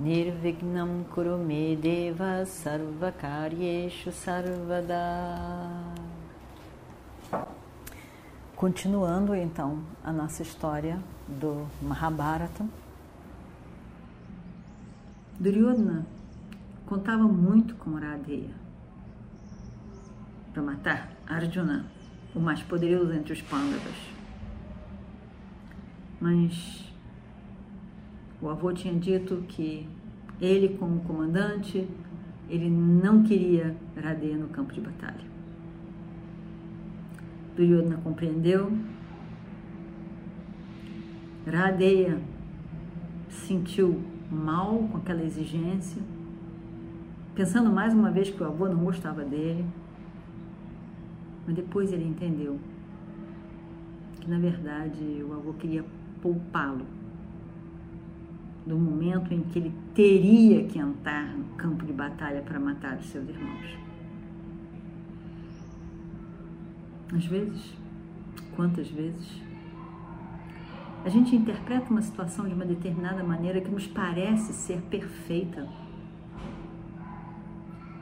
Nirvignam Kurume Deva Sarvakaryeshu Sarvada Continuando então a nossa história do Mahabharata. Duryodhana contava muito com Radeya para matar Arjuna, o mais poderoso entre os Pandavas. Mas o avô tinha dito que ele, como comandante, ele não queria Radeya no campo de batalha. Duryodhana compreendeu. Radeya sentiu mal com aquela exigência, pensando mais uma vez que o avô não gostava dele. Mas depois ele entendeu que, na verdade, o avô queria poupá-lo do momento em que ele teria que entrar no campo de batalha para matar os seus irmãos. Às vezes, quantas vezes, a gente interpreta uma situação de uma determinada maneira que nos parece ser perfeita.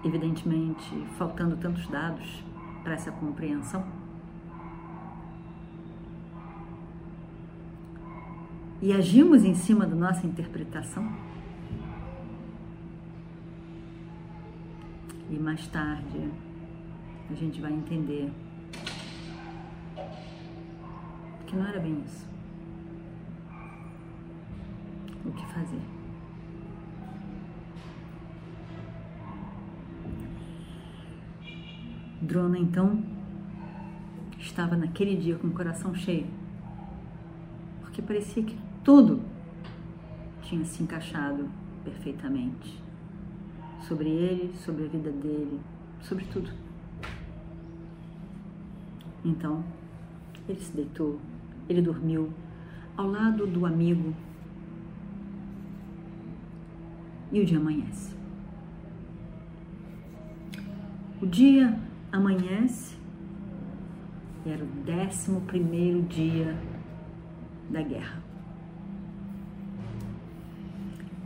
Evidentemente, faltando tantos dados para essa compreensão. E agimos em cima da nossa interpretação. E mais tarde a gente vai entender que não era bem isso. O que fazer? Drona então estava naquele dia com o coração cheio, porque parecia que tudo tinha se encaixado perfeitamente sobre ele, sobre a vida dele, sobre tudo. Então, ele se deitou ele dormiu ao lado do amigo e o dia amanhece. O dia amanhece e era o décimo primeiro dia da guerra.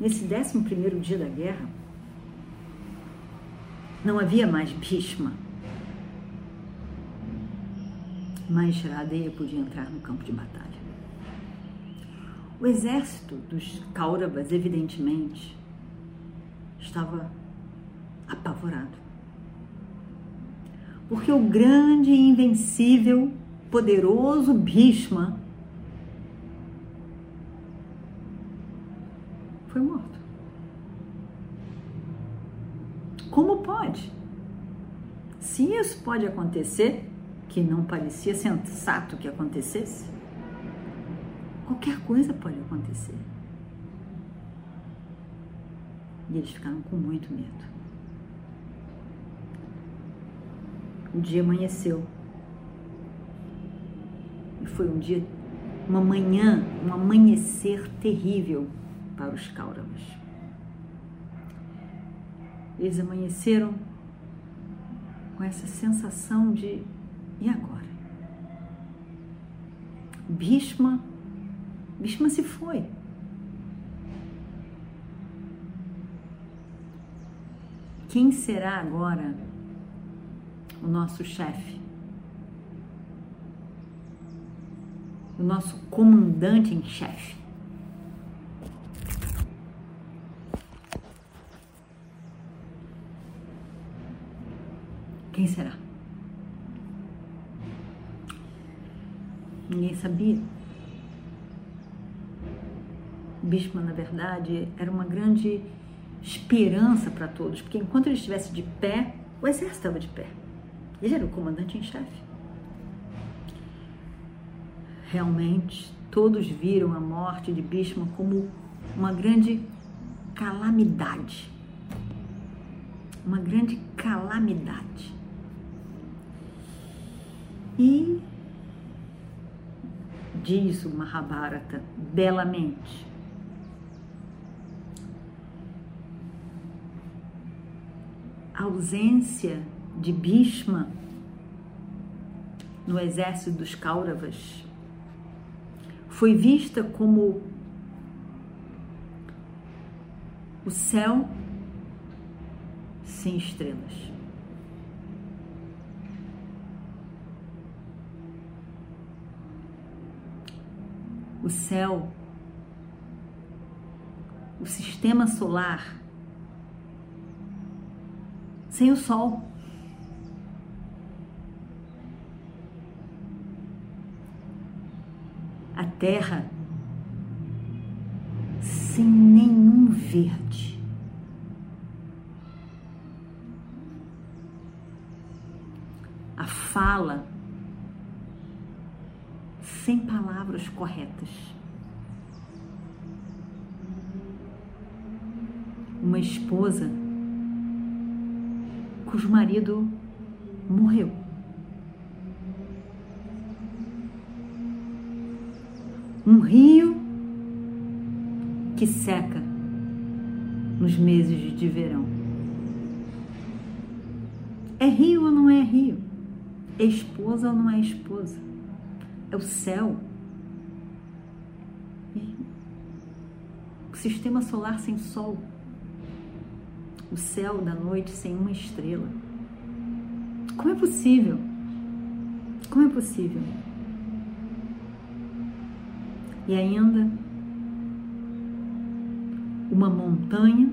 Nesse décimo primeiro dia da guerra, não havia mais Bhishma, mas Radeya podia entrar no campo de batalha. O exército dos Kauravas, evidentemente, estava apavorado. Porque o grande, invencível, poderoso Bhishma foi morto. Como pode? Se isso pode acontecer, que não parecia sensato que acontecesse, qualquer coisa pode acontecer. E eles ficaram com muito medo. O dia amanheceu. E foi um dia, uma manhã, um amanhecer terrível para os Kauravas. Eles amanheceram com essa sensação de e agora? Bhishma, Bhishma se foi. Quem será agora o nosso chefe? O nosso comandante em chefe? Quem será? Ninguém sabia. Bishma, na verdade, era uma grande esperança para todos, porque enquanto ele estivesse de pé, o exército estava de pé. Ele era o comandante em chefe. Realmente, todos viram a morte de Bishma como uma grande calamidade. uma grande calamidade. E diz o Mahabharata belamente. A ausência de Bhishma no exército dos Kauravas foi vista como o céu sem estrelas. O céu, o sistema solar, sem o sol. A terra sem nenhum verde. Palavras corretas. Uma esposa cujo marido morreu. Um rio que seca nos meses de verão. É rio ou não é rio? É esposa ou não é esposa? É o céu. Sistema solar sem sol. O céu da noite sem uma estrela. Como é possível? Como é possível? E ainda uma montanha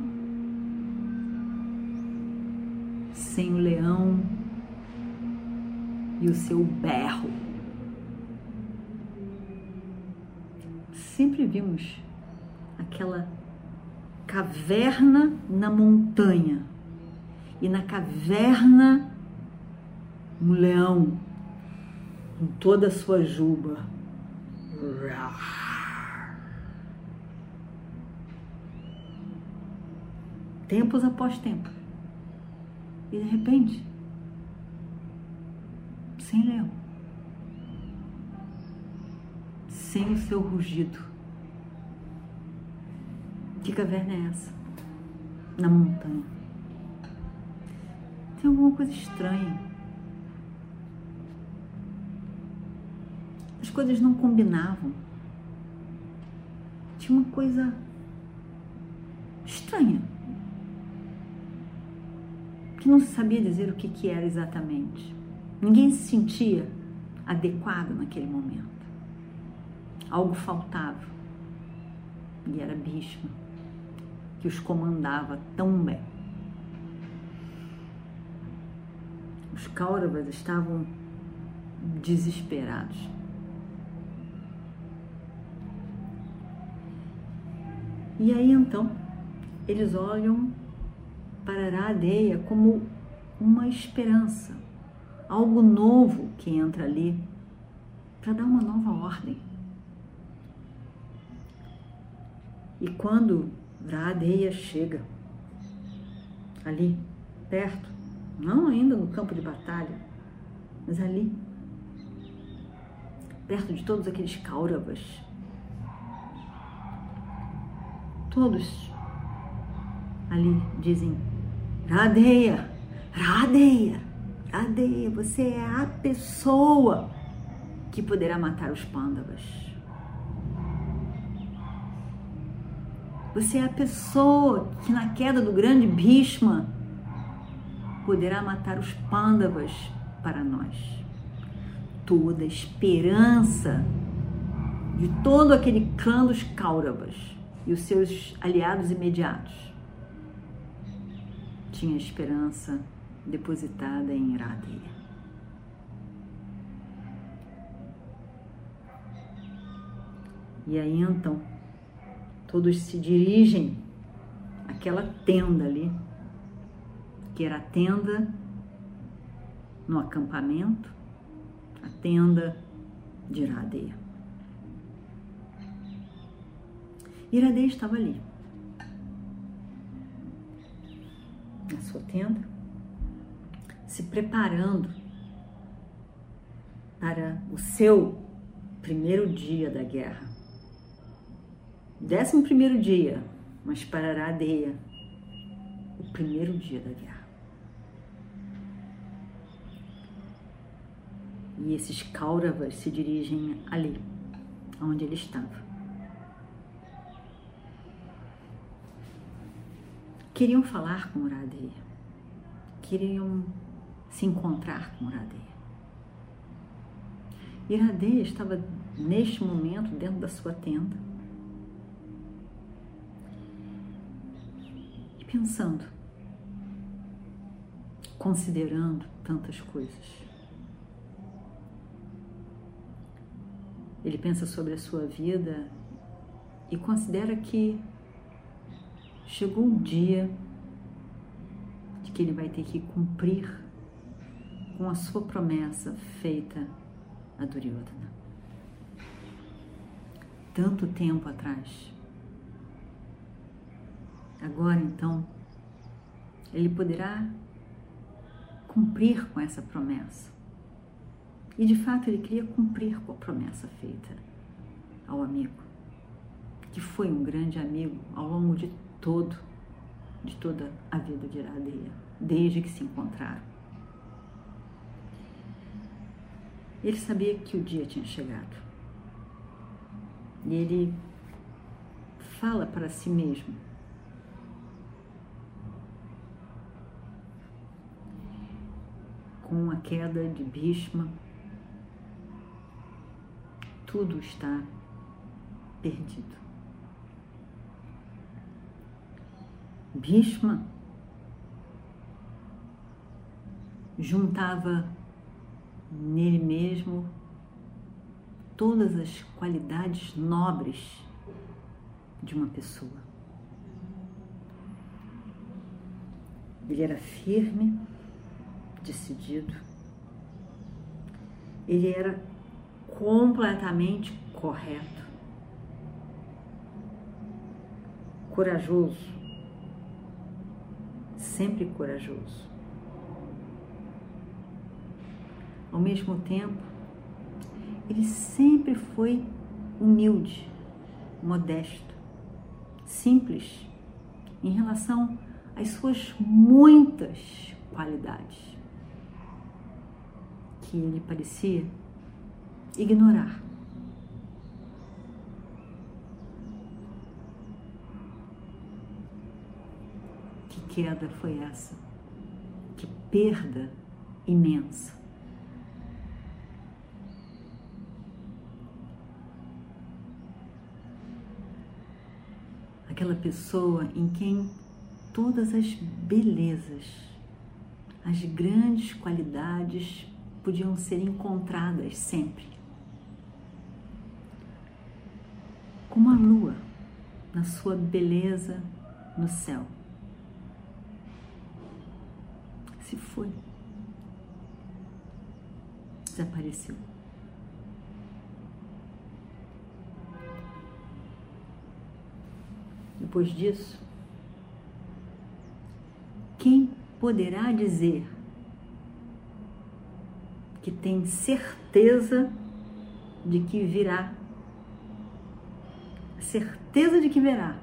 sem o leão e o seu berro. Sempre vimos aquela caverna na montanha e na caverna um leão com toda a sua juba. Tempos após tempos. E de repente, sem leão, sem o seu rugido. Que caverna é essa? Na montanha. Tem alguma coisa estranha. As coisas não combinavam. Tinha uma coisa estranha. Que não se sabia dizer o que, que era exatamente. Ninguém se sentia adequado naquele momento. Algo faltava. E era Bhishma que os comandava tão bem. Os Kauravas estavam desesperados. E aí então eles olham para Aradeia como uma esperança, algo novo que entra ali para dar uma nova ordem. E quando Vradeia chega ali, perto, não ainda no campo de batalha, mas ali, perto de todos aqueles Kauravas, todos ali dizem: Radeia, Radeia. Adeia, você é a pessoa que poderá matar os pândavas. Você é a pessoa que na queda do grande Bhishma poderá matar os pândavas para nós. Toda a esperança de todo aquele clã dos Kauravas e os seus aliados imediatos tinha esperança depositada em Iradeia. E aí então, todos se dirigem àquela tenda ali, que era a tenda no acampamento, a tenda de Iradeia. Iradeia estava ali. na sua tenda, se preparando para o seu primeiro dia da guerra. Décimo primeiro dia, mas para Aradeia, o primeiro dia da guerra. E esses Kauravas se dirigem ali, onde ele estava. Queriam falar com Uradeia, queriam se encontrar com Uradeia. Iradeia estava neste momento dentro da sua tenda e pensando, considerando tantas coisas. Ele pensa sobre a sua vida e considera que chegou um dia de que ele vai ter que cumprir com a sua promessa feita a Duryodhana. Tanto tempo atrás. Agora então, ele poderá cumprir com essa promessa. E de fato ele queria cumprir com a promessa feita ao amigo, que foi um grande amigo ao longo de todo, de toda a vida de Iradeia, desde que se encontraram. Ele sabia que o dia tinha chegado. E ele fala para si mesmo. Com a queda de Bhishma, tudo está perdido. Bhishma juntava nele mesmo todas as qualidades nobres de uma pessoa. Ele era firme, decidido, ele era completamente correto, corajoso, sempre corajoso. Ao mesmo tempo, ele sempre foi humilde, modesto, simples em relação às suas muitas qualidades que ele parecia ignorar. Que queda foi essa? Que perda imensa. Aquela pessoa em quem todas as belezas, as grandes qualidades podiam ser encontradas sempre. como a lua na sua beleza no céu. Se foi, desapareceu. Depois disso, quem poderá dizer que tem certeza de que virá certeza de que verá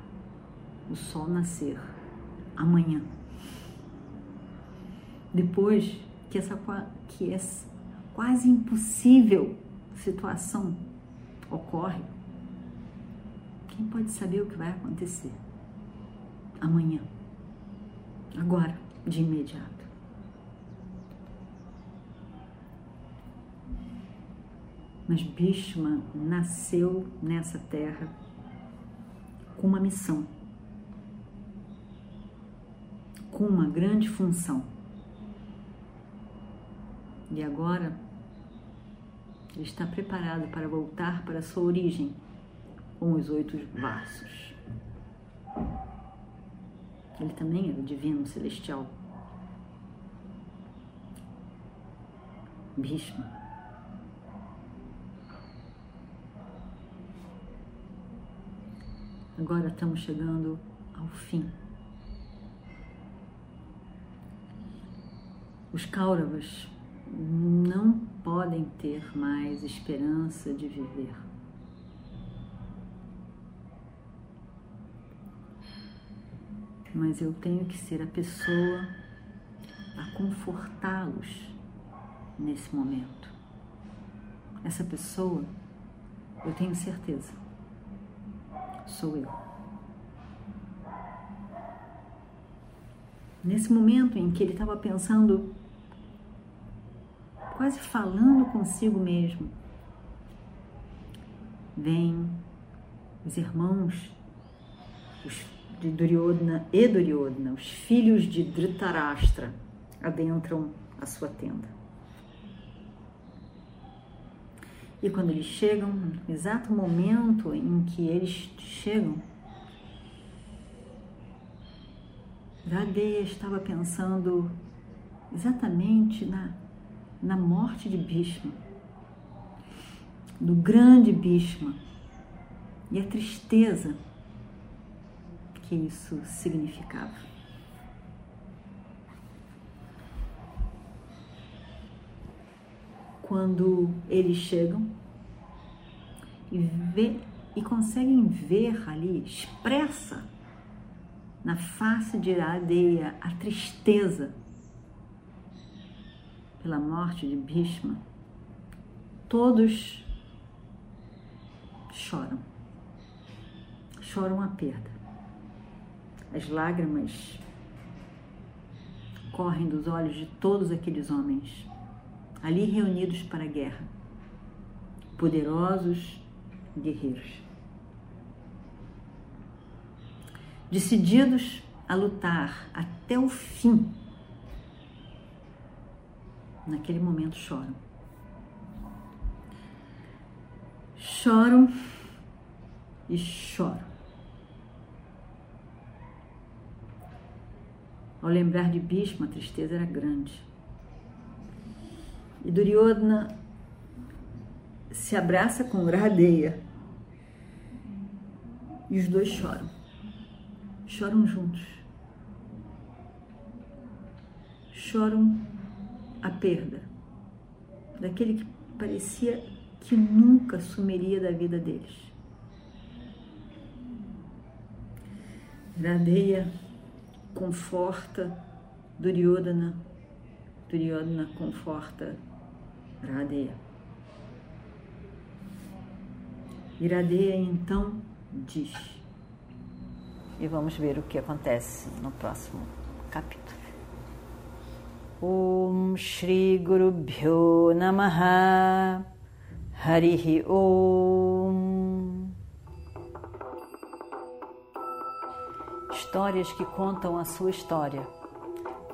o sol nascer amanhã. Depois que essa, que essa quase impossível situação ocorre, quem pode saber o que vai acontecer amanhã, agora, de imediato? Mas Bhishma nasceu nessa terra com uma missão, com uma grande função. E agora ele está preparado para voltar para sua origem com os oito vasos. Ele também era o divino celestial. Bhishma. Agora estamos chegando ao fim Os Kauravas não podem ter mais esperança de viver. Mas eu tenho que ser a pessoa a confortá-los nesse momento. Essa pessoa, eu tenho certeza, sou eu. Nesse momento em que ele estava pensando quase falando consigo mesmo. Vem os irmãos os de Duryodhana e Duryodhana, os filhos de Dhritarashtra, adentram a sua tenda. E quando eles chegam, no exato momento em que eles chegam, Radeya estava pensando exatamente na na morte de Bhishma, do grande Bhishma, e a tristeza que isso significava. Quando eles chegam e, vê, e conseguem ver ali, expressa na face de Adeia a tristeza pela morte de Bhishma, todos choram. Choram a perda. As lágrimas correm dos olhos de todos aqueles homens ali reunidos para a guerra, poderosos guerreiros, decididos a lutar até o fim naquele momento choram. Choram e choram. Ao lembrar de Bhishma, a tristeza era grande. E Duryodhana se abraça com Radeya. E os dois choram. Choram juntos. Choram a perda daquele que parecia que nunca sumiria da vida deles. Radeya conforta Duryodhana, Duryodhana conforta Radeya. Iradeya então diz. E vamos ver o que acontece no próximo capítulo. Om Shri Guru Bhyo Namaha Harihi Om Histórias que contam a sua história,